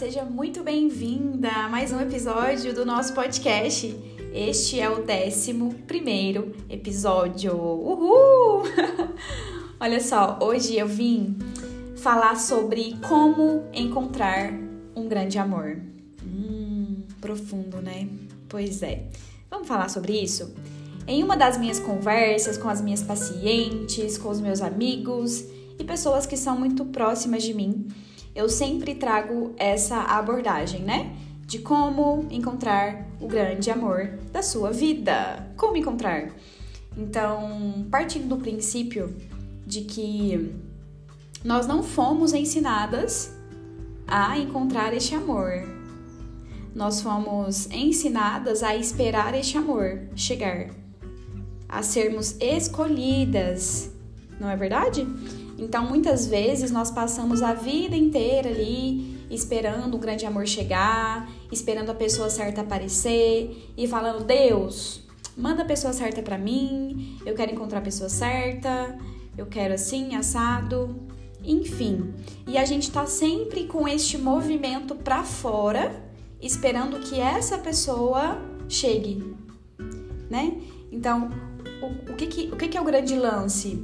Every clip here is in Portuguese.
seja muito bem-vinda a mais um episódio do nosso podcast. Este é o décimo primeiro episódio. Uhul! Olha só, hoje eu vim falar sobre como encontrar um grande amor. Hum, profundo, né? Pois é. Vamos falar sobre isso? Em uma das minhas conversas com as minhas pacientes, com os meus amigos e pessoas que são muito próximas de mim, eu sempre trago essa abordagem, né? De como encontrar o grande amor da sua vida. Como encontrar? Então, partindo do princípio de que nós não fomos ensinadas a encontrar este amor. Nós fomos ensinadas a esperar este amor chegar, a sermos escolhidas, não é verdade? Então, muitas vezes nós passamos a vida inteira ali esperando o grande amor chegar, esperando a pessoa certa aparecer e falando: "Deus, manda a pessoa certa para mim, eu quero encontrar a pessoa certa, eu quero assim, assado". Enfim, e a gente tá sempre com este movimento para fora, esperando que essa pessoa chegue, né? Então, o, o, que, que, o que, que é o grande lance?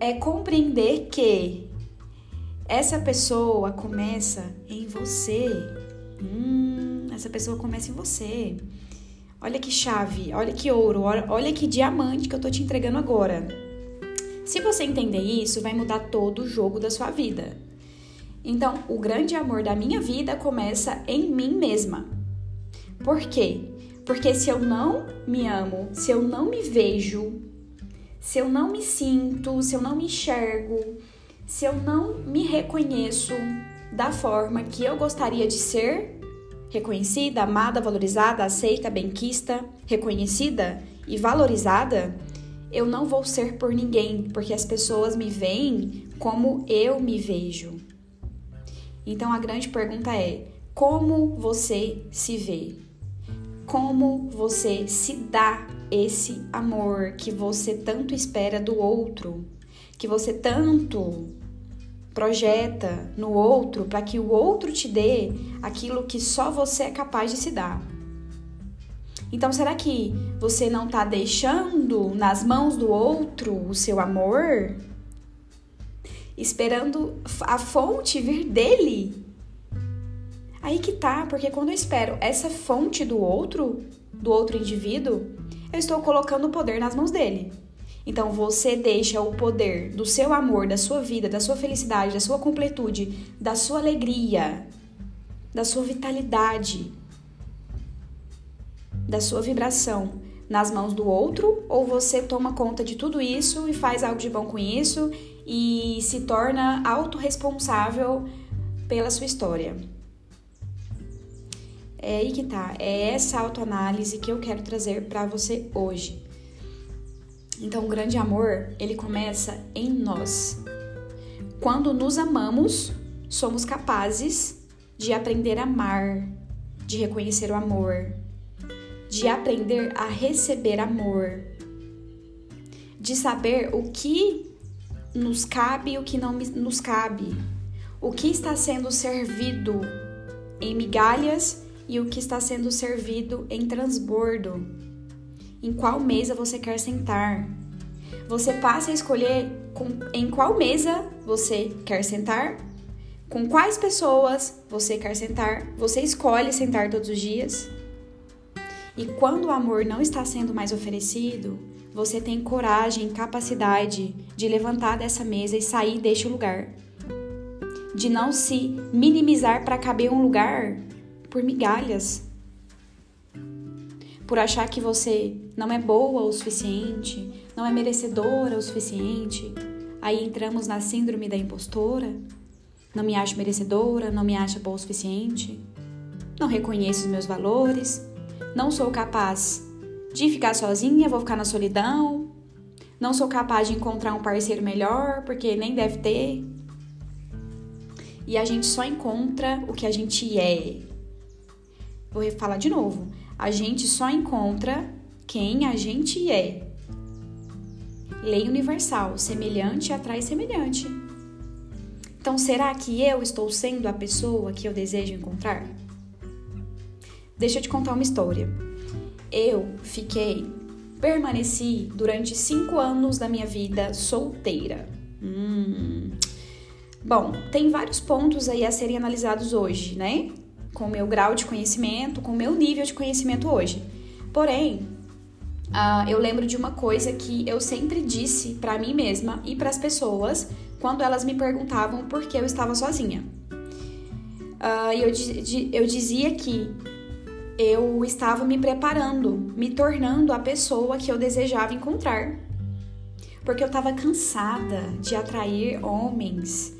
É compreender que essa pessoa começa em você. Hum, essa pessoa começa em você. Olha que chave, olha que ouro, olha que diamante que eu tô te entregando agora. Se você entender isso, vai mudar todo o jogo da sua vida. Então, o grande amor da minha vida começa em mim mesma. Por quê? Porque se eu não me amo, se eu não me vejo, se eu não me sinto, se eu não me enxergo, se eu não me reconheço da forma que eu gostaria de ser, reconhecida, amada, valorizada, aceita, benquista, reconhecida e valorizada, eu não vou ser por ninguém, porque as pessoas me veem como eu me vejo. Então a grande pergunta é: como você se vê? Como você se dá esse amor que você tanto espera do outro, que você tanto projeta no outro para que o outro te dê aquilo que só você é capaz de se dar. Então, será que você não está deixando nas mãos do outro o seu amor? Esperando a fonte vir dele? Aí que tá, porque quando eu espero essa fonte do outro, do outro indivíduo, eu estou colocando o poder nas mãos dele. Então você deixa o poder do seu amor, da sua vida, da sua felicidade, da sua completude, da sua alegria, da sua vitalidade, da sua vibração nas mãos do outro ou você toma conta de tudo isso e faz algo de bom com isso e se torna autorresponsável pela sua história. É aí que tá, é essa autoanálise que eu quero trazer para você hoje. Então, o grande amor, ele começa em nós. Quando nos amamos, somos capazes de aprender a amar, de reconhecer o amor, de aprender a receber amor, de saber o que nos cabe e o que não nos cabe, o que está sendo servido em migalhas e o que está sendo servido em transbordo. Em qual mesa você quer sentar? Você passa a escolher com, em qual mesa você quer sentar, com quais pessoas você quer sentar, você escolhe sentar todos os dias. E quando o amor não está sendo mais oferecido, você tem coragem capacidade de levantar dessa mesa e sair deste lugar. De não se minimizar para caber um lugar por migalhas, por achar que você não é boa o suficiente, não é merecedora o suficiente. Aí entramos na síndrome da impostora. Não me acho merecedora, não me acho boa o suficiente. Não reconheço os meus valores. Não sou capaz de ficar sozinha, vou ficar na solidão. Não sou capaz de encontrar um parceiro melhor, porque nem deve ter. E a gente só encontra o que a gente é, Vou falar de novo. A gente só encontra quem a gente é. Lei universal: semelhante atrai semelhante. Então, será que eu estou sendo a pessoa que eu desejo encontrar? Deixa eu te contar uma história. Eu fiquei, permaneci durante cinco anos da minha vida solteira. Hum. Bom, tem vários pontos aí a serem analisados hoje, né? Com o meu grau de conhecimento, com o meu nível de conhecimento hoje. Porém, uh, eu lembro de uma coisa que eu sempre disse para mim mesma e para as pessoas quando elas me perguntavam por que eu estava sozinha. Uh, eu, eu dizia que eu estava me preparando, me tornando a pessoa que eu desejava encontrar. Porque eu estava cansada de atrair homens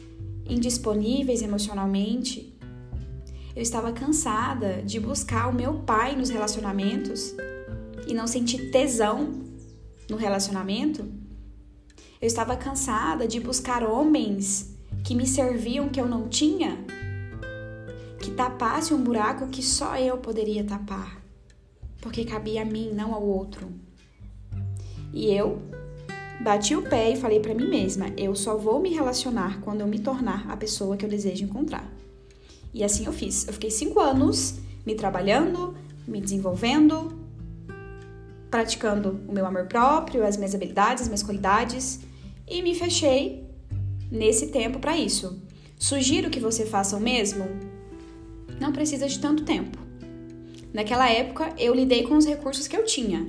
indisponíveis emocionalmente. Eu estava cansada de buscar o meu pai nos relacionamentos e não sentir tesão no relacionamento. Eu estava cansada de buscar homens que me serviam que eu não tinha, que tapasse um buraco que só eu poderia tapar, porque cabia a mim, não ao outro. E eu bati o pé e falei para mim mesma: eu só vou me relacionar quando eu me tornar a pessoa que eu desejo encontrar. E assim eu fiz. Eu fiquei cinco anos me trabalhando, me desenvolvendo, praticando o meu amor próprio, as minhas habilidades, as minhas qualidades e me fechei nesse tempo para isso. Sugiro que você faça o mesmo? Não precisa de tanto tempo. Naquela época eu lidei com os recursos que eu tinha,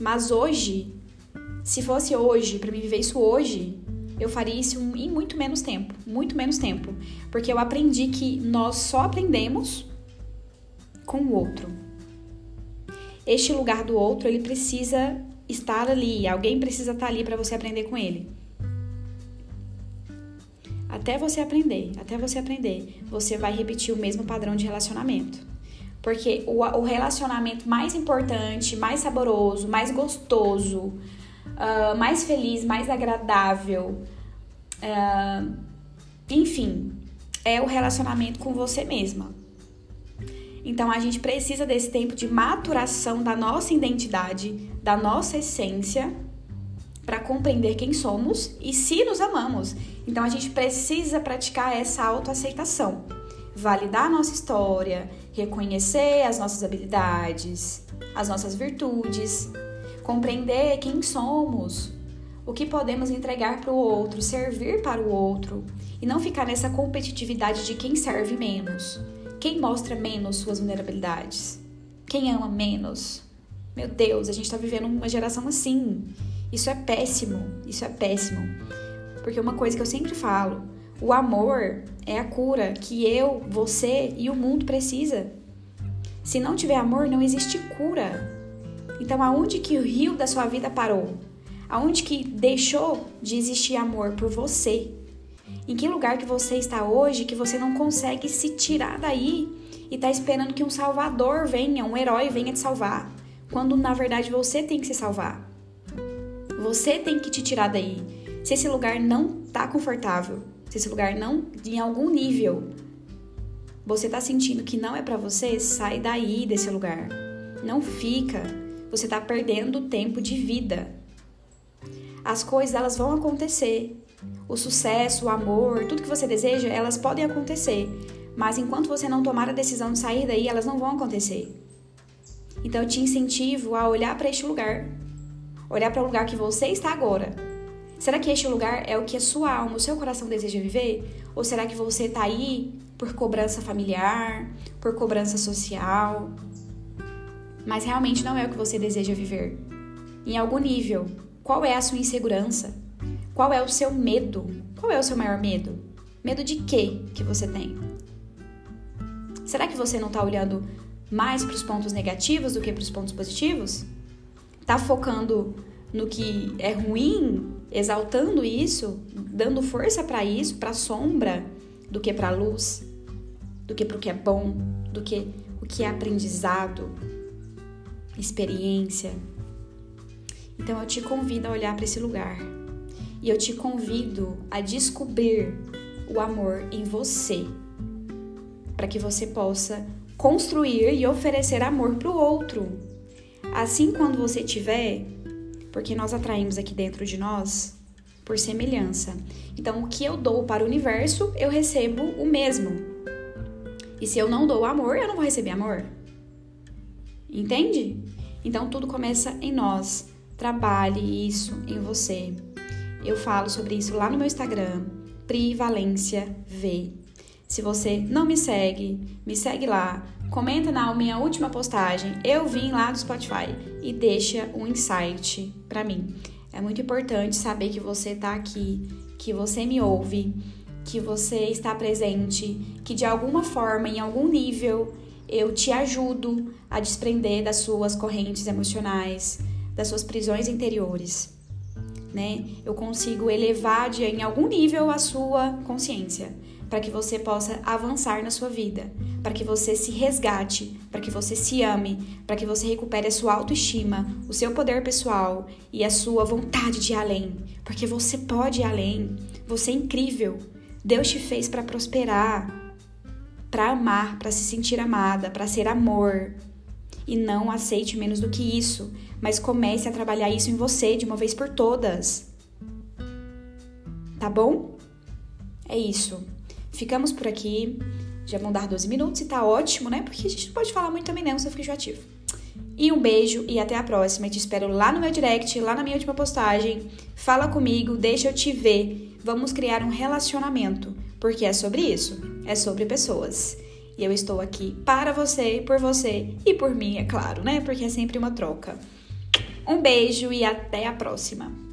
mas hoje, se fosse hoje, para me viver isso hoje, eu faria isso em muito menos tempo, muito menos tempo, porque eu aprendi que nós só aprendemos com o outro este lugar do outro, ele precisa estar ali, alguém precisa estar ali para você aprender com ele. Até você aprender, até você aprender, você vai repetir o mesmo padrão de relacionamento. Porque o, relacionamento mais importante, mais saboroso, mais gostoso, uh, mais feliz, mais agradável, uh, enfim, é o relacionamento com você mesma. Então a gente precisa desse tempo de maturação da nossa identidade, da nossa essência, para compreender quem somos e se nos amamos. Então a gente precisa praticar essa autoaceitação, validar a nossa história, reconhecer as nossas habilidades, as nossas virtudes, compreender quem somos, o que podemos entregar para o outro, servir para o outro e não ficar nessa competitividade de quem serve menos. Quem mostra menos suas vulnerabilidades? Quem ama menos? Meu Deus, a gente está vivendo uma geração assim. Isso é péssimo. Isso é péssimo. Porque uma coisa que eu sempre falo: o amor é a cura que eu, você e o mundo precisa. Se não tiver amor, não existe cura. Então, aonde que o rio da sua vida parou? Aonde que deixou de existir amor por você? Em que lugar que você está hoje que você não consegue se tirar daí e está esperando que um salvador venha, um herói venha te salvar, quando na verdade você tem que se salvar. Você tem que te tirar daí. Se esse lugar não tá confortável, se esse lugar não em algum nível você tá sentindo que não é para você, sai daí desse lugar. Não fica. Você tá perdendo tempo de vida. As coisas elas vão acontecer o sucesso, o amor, tudo que você deseja, elas podem acontecer. Mas enquanto você não tomar a decisão de sair daí, elas não vão acontecer. Então eu te incentivo a olhar para este lugar. Olhar para o lugar que você está agora. Será que este lugar é o que a sua alma, o seu coração deseja viver? Ou será que você está aí por cobrança familiar, por cobrança social? Mas realmente não é o que você deseja viver. Em algum nível, qual é a sua insegurança? Qual é o seu medo? Qual é o seu maior medo? Medo de quê que você tem? Será que você não está olhando mais para os pontos negativos do que para os pontos positivos? Está focando no que é ruim, exaltando isso, dando força para isso, para a sombra, do que para a luz, do que para o que é bom, do que o que é aprendizado, experiência. Então eu te convido a olhar para esse lugar e eu te convido a descobrir o amor em você, para que você possa construir e oferecer amor para o outro. Assim, quando você tiver, porque nós atraímos aqui dentro de nós, por semelhança. Então, o que eu dou para o universo, eu recebo o mesmo. E se eu não dou amor, eu não vou receber amor. Entende? Então, tudo começa em nós. Trabalhe isso em você. Eu falo sobre isso lá no meu Instagram, Pri Valência V. Se você não me segue, me segue lá. Comenta na minha última postagem. Eu vim lá do Spotify e deixa um insight para mim. É muito importante saber que você tá aqui, que você me ouve, que você está presente, que de alguma forma, em algum nível, eu te ajudo a desprender das suas correntes emocionais, das suas prisões interiores. Né? Eu consigo elevar de, em algum nível a sua consciência para que você possa avançar na sua vida, para que você se resgate, para que você se ame, para que você recupere a sua autoestima, o seu poder pessoal e a sua vontade de ir além, porque você pode ir além. Você é incrível. Deus te fez para prosperar, para amar, para se sentir amada, para ser amor. E não aceite menos do que isso, mas comece a trabalhar isso em você de uma vez por todas. Tá bom? É isso. Ficamos por aqui. Já vão dar 12 minutos e tá ótimo, né? Porque a gente não pode falar muito também, não, se eu fico enjoativo. E um beijo e até a próxima. Te espero lá no meu direct, lá na minha última postagem. Fala comigo, deixa eu te ver. Vamos criar um relacionamento, porque é sobre isso. É sobre pessoas. E eu estou aqui para você, por você e por mim, é claro, né? Porque é sempre uma troca. Um beijo e até a próxima.